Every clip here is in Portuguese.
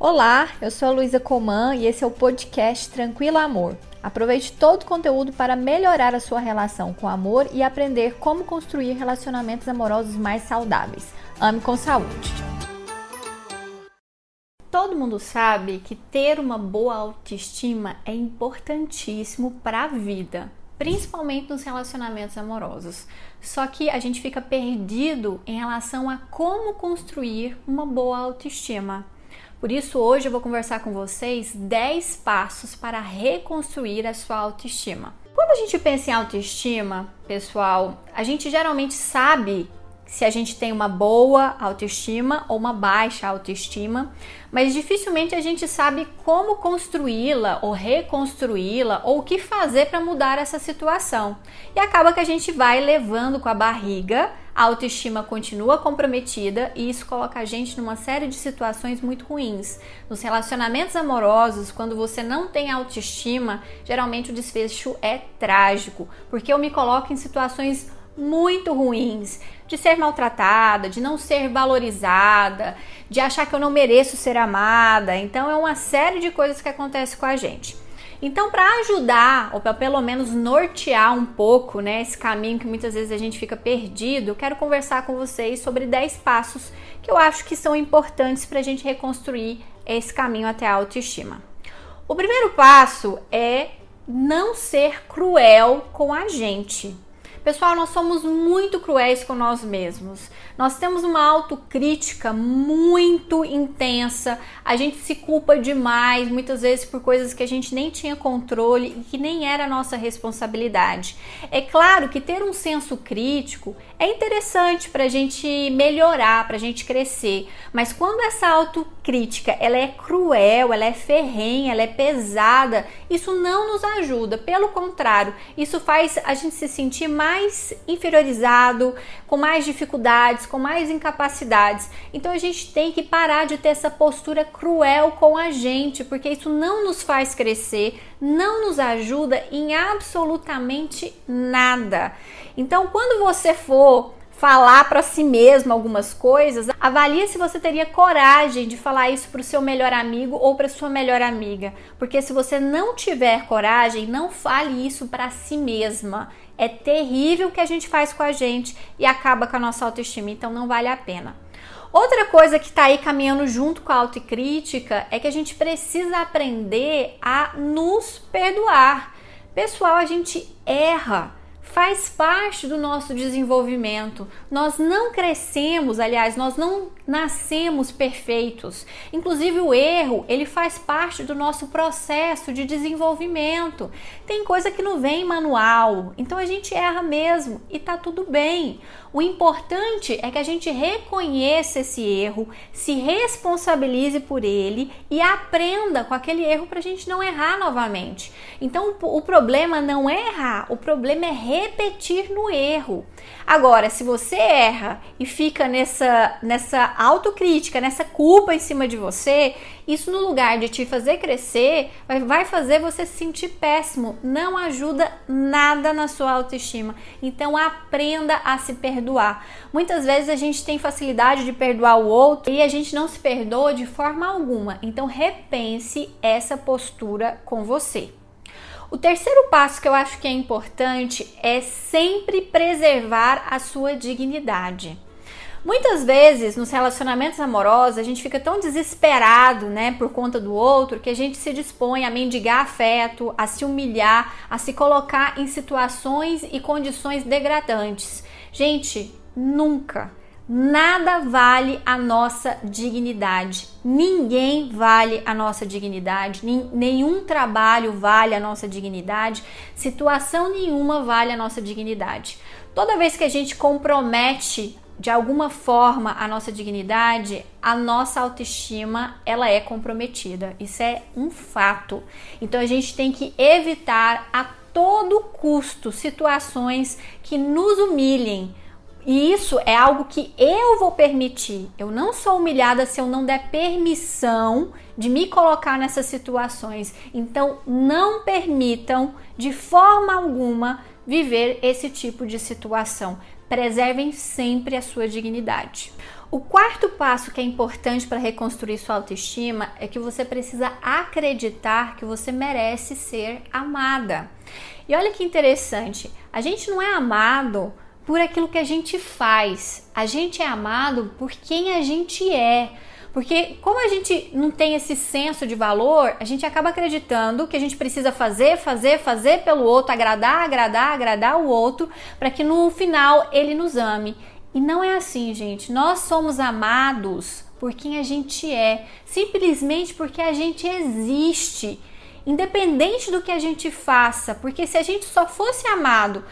Olá, eu sou a Luísa Coman e esse é o podcast Tranquilo Amor. Aproveite todo o conteúdo para melhorar a sua relação com o amor e aprender como construir relacionamentos amorosos mais saudáveis. Ame com saúde. Todo mundo sabe que ter uma boa autoestima é importantíssimo para a vida, principalmente nos relacionamentos amorosos. Só que a gente fica perdido em relação a como construir uma boa autoestima. Por isso, hoje eu vou conversar com vocês 10 passos para reconstruir a sua autoestima. Quando a gente pensa em autoestima, pessoal, a gente geralmente sabe se a gente tem uma boa autoestima ou uma baixa autoestima, mas dificilmente a gente sabe como construí-la ou reconstruí-la ou o que fazer para mudar essa situação. E acaba que a gente vai levando com a barriga, a autoestima continua comprometida e isso coloca a gente numa série de situações muito ruins. Nos relacionamentos amorosos, quando você não tem autoestima, geralmente o desfecho é trágico, porque eu me coloco em situações muito ruins, de ser maltratada, de não ser valorizada, de achar que eu não mereço ser amada. Então é uma série de coisas que acontece com a gente. Então, para ajudar, ou para pelo menos nortear um pouco né, esse caminho que muitas vezes a gente fica perdido, eu quero conversar com vocês sobre 10 passos que eu acho que são importantes para a gente reconstruir esse caminho até a autoestima. O primeiro passo é não ser cruel com a gente. Pessoal, nós somos muito cruéis com nós mesmos. Nós temos uma autocrítica muito intensa. A gente se culpa demais, muitas vezes por coisas que a gente nem tinha controle e que nem era nossa responsabilidade. É claro que ter um senso crítico é interessante para a gente melhorar, para a gente crescer. Mas quando essa autocrítica ela é cruel, ela é ferrenha, ela é pesada, isso não nos ajuda. Pelo contrário, isso faz a gente se sentir mais mais inferiorizado, com mais dificuldades, com mais incapacidades. Então a gente tem que parar de ter essa postura cruel com a gente, porque isso não nos faz crescer, não nos ajuda em absolutamente nada. Então quando você for falar para si mesmo algumas coisas, avalie se você teria coragem de falar isso para o seu melhor amigo ou para sua melhor amiga, porque se você não tiver coragem, não fale isso para si mesma. É terrível o que a gente faz com a gente e acaba com a nossa autoestima, então não vale a pena. Outra coisa que está aí caminhando junto com a autocrítica é que a gente precisa aprender a nos perdoar. Pessoal, a gente erra faz parte do nosso desenvolvimento. Nós não crescemos, aliás, nós não nascemos perfeitos. Inclusive o erro, ele faz parte do nosso processo de desenvolvimento. Tem coisa que não vem em manual, então a gente erra mesmo e tá tudo bem. O importante é que a gente reconheça esse erro, se responsabilize por ele e aprenda com aquele erro para a gente não errar novamente. Então o problema não é errar, o problema é repetir no erro. Agora, se você erra e fica nessa, nessa autocrítica, nessa culpa em cima de você, isso no lugar de te fazer crescer, vai fazer você se sentir péssimo. Não ajuda nada na sua autoestima. Então aprenda a se perdoar. Muitas vezes a gente tem facilidade de perdoar o outro e a gente não se perdoa de forma alguma. Então repense essa postura com você. O terceiro passo que eu acho que é importante é sempre preservar a sua dignidade. Muitas vezes nos relacionamentos amorosos a gente fica tão desesperado, né, por conta do outro, que a gente se dispõe a mendigar afeto, a se humilhar, a se colocar em situações e condições degradantes. Gente, nunca, Nada vale a nossa dignidade. Ninguém vale a nossa dignidade. Nenhum trabalho vale a nossa dignidade. Situação nenhuma vale a nossa dignidade. Toda vez que a gente compromete de alguma forma a nossa dignidade, a nossa autoestima ela é comprometida. Isso é um fato. Então a gente tem que evitar a todo custo situações que nos humilhem e isso é algo que eu vou permitir. Eu não sou humilhada se eu não der permissão de me colocar nessas situações. Então, não permitam de forma alguma viver esse tipo de situação. Preservem sempre a sua dignidade. O quarto passo que é importante para reconstruir sua autoestima é que você precisa acreditar que você merece ser amada. E olha que interessante, a gente não é amado por aquilo que a gente faz, a gente é amado por quem a gente é. Porque como a gente não tem esse senso de valor, a gente acaba acreditando que a gente precisa fazer, fazer, fazer pelo outro, agradar, agradar, agradar o outro, para que no final ele nos ame. E não é assim, gente. Nós somos amados por quem a gente é, simplesmente porque a gente existe, independente do que a gente faça, porque se a gente só fosse amado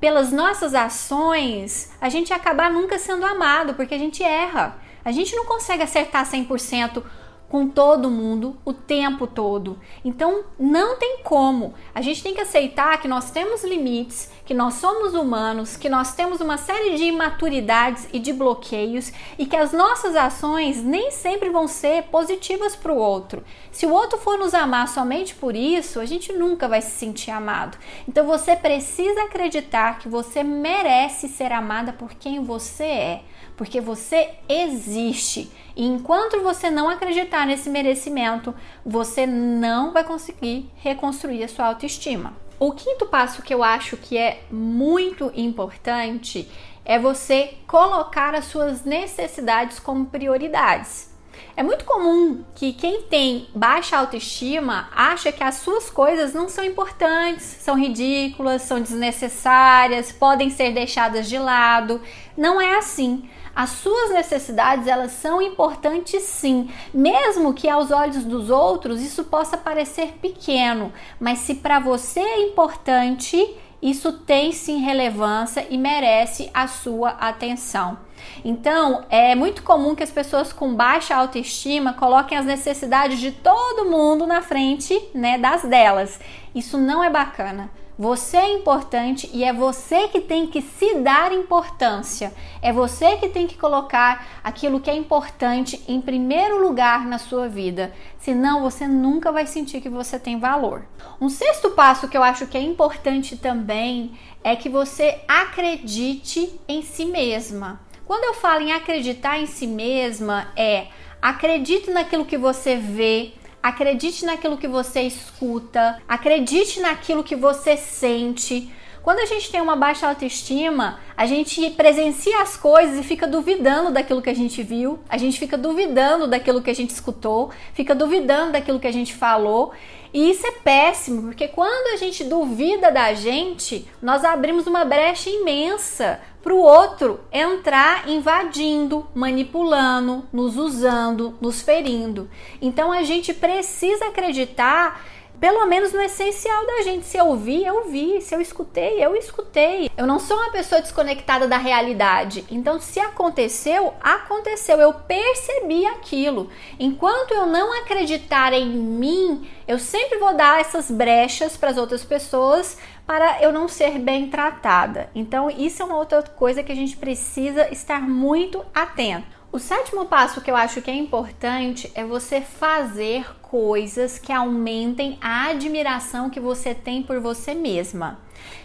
pelas nossas ações, a gente acabar nunca sendo amado, porque a gente erra. A gente não consegue acertar 100% com todo mundo o tempo todo. Então não tem como. A gente tem que aceitar que nós temos limites, que nós somos humanos, que nós temos uma série de imaturidades e de bloqueios e que as nossas ações nem sempre vão ser positivas para o outro. Se o outro for nos amar somente por isso, a gente nunca vai se sentir amado. Então você precisa acreditar que você merece ser amada por quem você é porque você existe. E enquanto você não acreditar nesse merecimento, você não vai conseguir reconstruir a sua autoestima. O quinto passo que eu acho que é muito importante é você colocar as suas necessidades como prioridades. É muito comum que quem tem baixa autoestima acha que as suas coisas não são importantes, são ridículas, são desnecessárias, podem ser deixadas de lado. Não é assim. As suas necessidades, elas são importantes sim, mesmo que aos olhos dos outros isso possa parecer pequeno, mas se para você é importante, isso tem sim relevância e merece a sua atenção. Então, é muito comum que as pessoas com baixa autoestima coloquem as necessidades de todo mundo na frente, né, das delas. Isso não é bacana. Você é importante e é você que tem que se dar importância. É você que tem que colocar aquilo que é importante em primeiro lugar na sua vida. Senão você nunca vai sentir que você tem valor. Um sexto passo que eu acho que é importante também é que você acredite em si mesma. Quando eu falo em acreditar em si mesma, é acredite naquilo que você vê, acredite naquilo que você escuta, acredite naquilo que você sente. Quando a gente tem uma baixa autoestima, a gente presencia as coisas e fica duvidando daquilo que a gente viu, a gente fica duvidando daquilo que a gente escutou, fica duvidando daquilo que a gente falou. E isso é péssimo, porque quando a gente duvida da gente, nós abrimos uma brecha imensa para o outro entrar invadindo, manipulando, nos usando, nos ferindo. Então a gente precisa acreditar pelo menos no essencial da gente. Se eu vi, eu vi. Se eu escutei, eu escutei. Eu não sou uma pessoa desconectada da realidade. Então, se aconteceu, aconteceu. Eu percebi aquilo. Enquanto eu não acreditar em mim, eu sempre vou dar essas brechas para as outras pessoas para eu não ser bem tratada. Então, isso é uma outra coisa que a gente precisa estar muito atento. O sétimo passo que eu acho que é importante é você fazer coisas que aumentem a admiração que você tem por você mesma.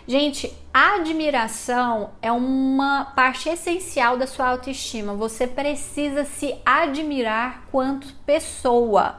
Gente, a admiração é uma parte essencial da sua autoestima. Você precisa se admirar quanto pessoa.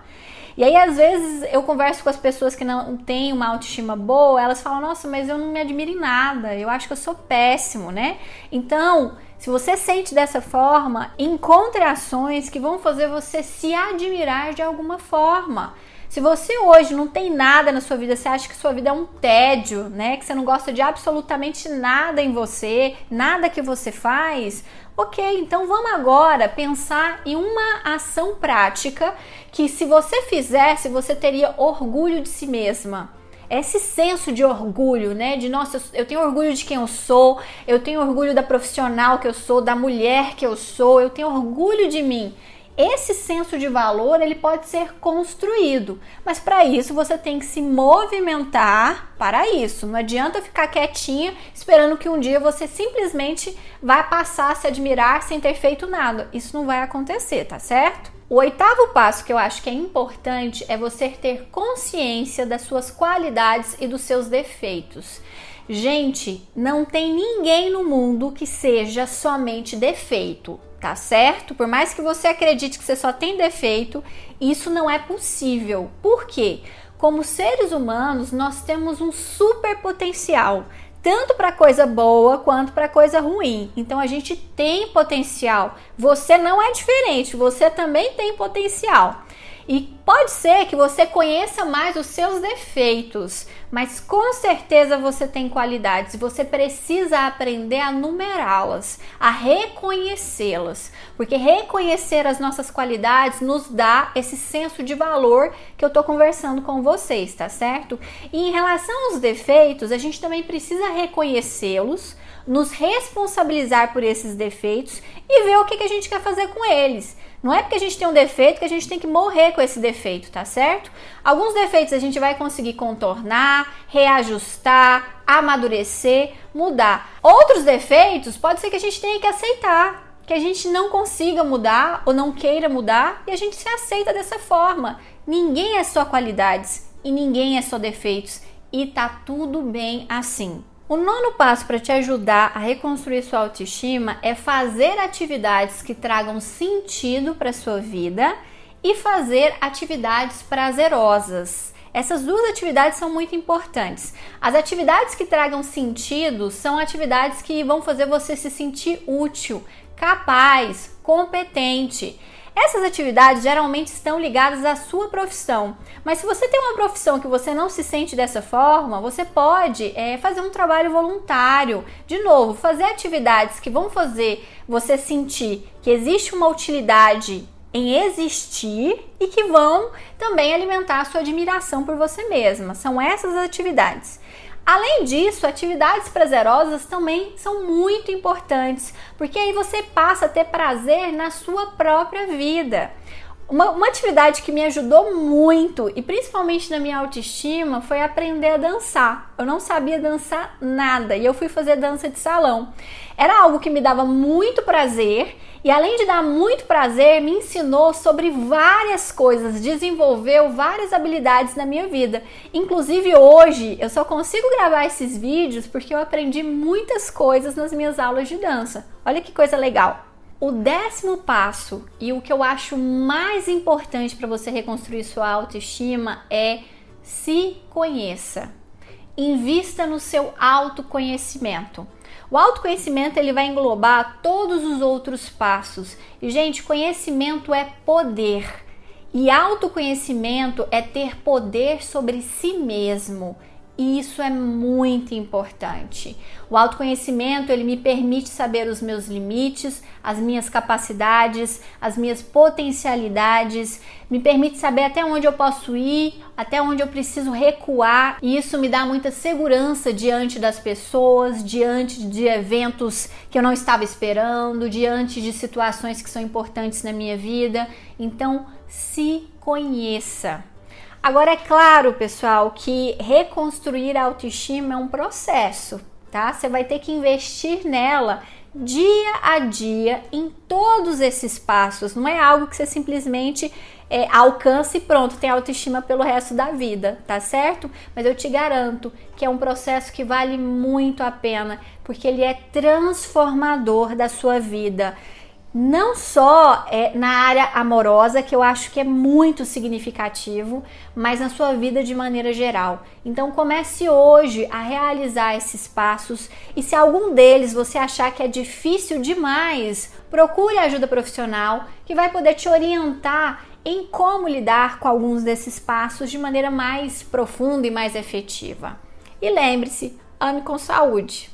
E aí, às vezes, eu converso com as pessoas que não têm uma autoestima boa, elas falam: Nossa, mas eu não me admiro em nada, eu acho que eu sou péssimo, né? Então, se você sente dessa forma, encontre ações que vão fazer você se admirar de alguma forma. Se você hoje não tem nada na sua vida, você acha que sua vida é um tédio, né? Que você não gosta de absolutamente nada em você, nada que você faz, ok, então vamos agora pensar em uma ação prática que, se você fizesse, você teria orgulho de si mesma esse senso de orgulho, né? De nossa, eu tenho orgulho de quem eu sou, eu tenho orgulho da profissional que eu sou, da mulher que eu sou, eu tenho orgulho de mim. Esse senso de valor ele pode ser construído, mas para isso você tem que se movimentar para isso. Não adianta ficar quietinha esperando que um dia você simplesmente vai passar a se admirar sem ter feito nada. Isso não vai acontecer, tá certo? O oitavo passo que eu acho que é importante é você ter consciência das suas qualidades e dos seus defeitos. Gente, não tem ninguém no mundo que seja somente defeito tá certo? Por mais que você acredite que você só tem defeito, isso não é possível. Por quê? Como seres humanos, nós temos um super potencial, tanto para coisa boa quanto para coisa ruim. Então a gente tem potencial. Você não é diferente, você também tem potencial. E pode ser que você conheça mais os seus defeitos, mas com certeza você tem qualidades. Você precisa aprender a numerá-las, a reconhecê-las, porque reconhecer as nossas qualidades nos dá esse senso de valor que eu tô conversando com vocês, tá certo? E em relação aos defeitos, a gente também precisa reconhecê-los, nos responsabilizar por esses defeitos e ver o que, que a gente quer fazer com eles. Não é porque a gente tem um defeito que a gente tem que morrer com esse defeito, tá certo? Alguns defeitos a gente vai conseguir contornar, reajustar, amadurecer, mudar. Outros defeitos pode ser que a gente tenha que aceitar, que a gente não consiga mudar ou não queira mudar e a gente se aceita dessa forma. Ninguém é só qualidades e ninguém é só defeitos e tá tudo bem assim. O nono passo para te ajudar a reconstruir sua autoestima é fazer atividades que tragam sentido para sua vida e fazer atividades prazerosas. Essas duas atividades são muito importantes. As atividades que tragam sentido são atividades que vão fazer você se sentir útil, capaz, competente. Essas atividades geralmente estão ligadas à sua profissão, mas se você tem uma profissão que você não se sente dessa forma, você pode é, fazer um trabalho voluntário. De novo, fazer atividades que vão fazer você sentir que existe uma utilidade em existir e que vão também alimentar a sua admiração por você mesma. São essas atividades. Além disso, atividades prazerosas também são muito importantes, porque aí você passa a ter prazer na sua própria vida. Uma, uma, atividade que me ajudou muito e principalmente na minha autoestima foi aprender a dançar. Eu não sabia dançar nada e eu fui fazer dança de salão. Era algo que me dava muito prazer e além de dar muito prazer, me ensinou sobre várias coisas, desenvolveu várias habilidades na minha vida. Inclusive hoje eu só consigo gravar esses vídeos porque eu aprendi muitas coisas nas minhas aulas de dança. Olha que coisa legal. O décimo passo e o que eu acho mais importante para você reconstruir sua autoestima é se conheça. Invista no seu autoconhecimento. O autoconhecimento ele vai englobar todos os outros passos. E gente, conhecimento é poder. E autoconhecimento é ter poder sobre si mesmo. E isso é muito importante. O autoconhecimento, ele me permite saber os meus limites, as minhas capacidades, as minhas potencialidades, me permite saber até onde eu posso ir, até onde eu preciso recuar, e isso me dá muita segurança diante das pessoas, diante de eventos que eu não estava esperando, diante de situações que são importantes na minha vida. Então, se conheça. Agora é claro, pessoal, que reconstruir a autoestima é um processo, tá? Você vai ter que investir nela dia a dia em todos esses passos. Não é algo que você simplesmente é, alcance e pronto, tem autoestima pelo resto da vida, tá certo? Mas eu te garanto que é um processo que vale muito a pena, porque ele é transformador da sua vida não só é, na área amorosa, que eu acho que é muito significativo, mas na sua vida de maneira geral. Então comece hoje a realizar esses passos e se algum deles você achar que é difícil demais, procure ajuda profissional que vai poder te orientar em como lidar com alguns desses passos de maneira mais profunda e mais efetiva. E lembre-se, ame com saúde.